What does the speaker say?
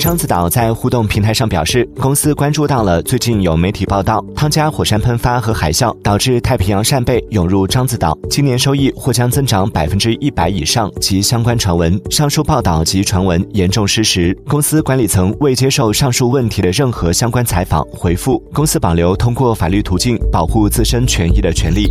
獐子岛在互动平台上表示公司关注到了最近有媒体报道汤加火山喷发和海啸导致太平洋扇贝涌入獐子岛今年收益或将增长百分之一百以上及相关传闻。上述报道及传闻严重失实公司管理层未接受上述问题的任何相关采访回复公司保留通过法律途径保护自身权益的权利。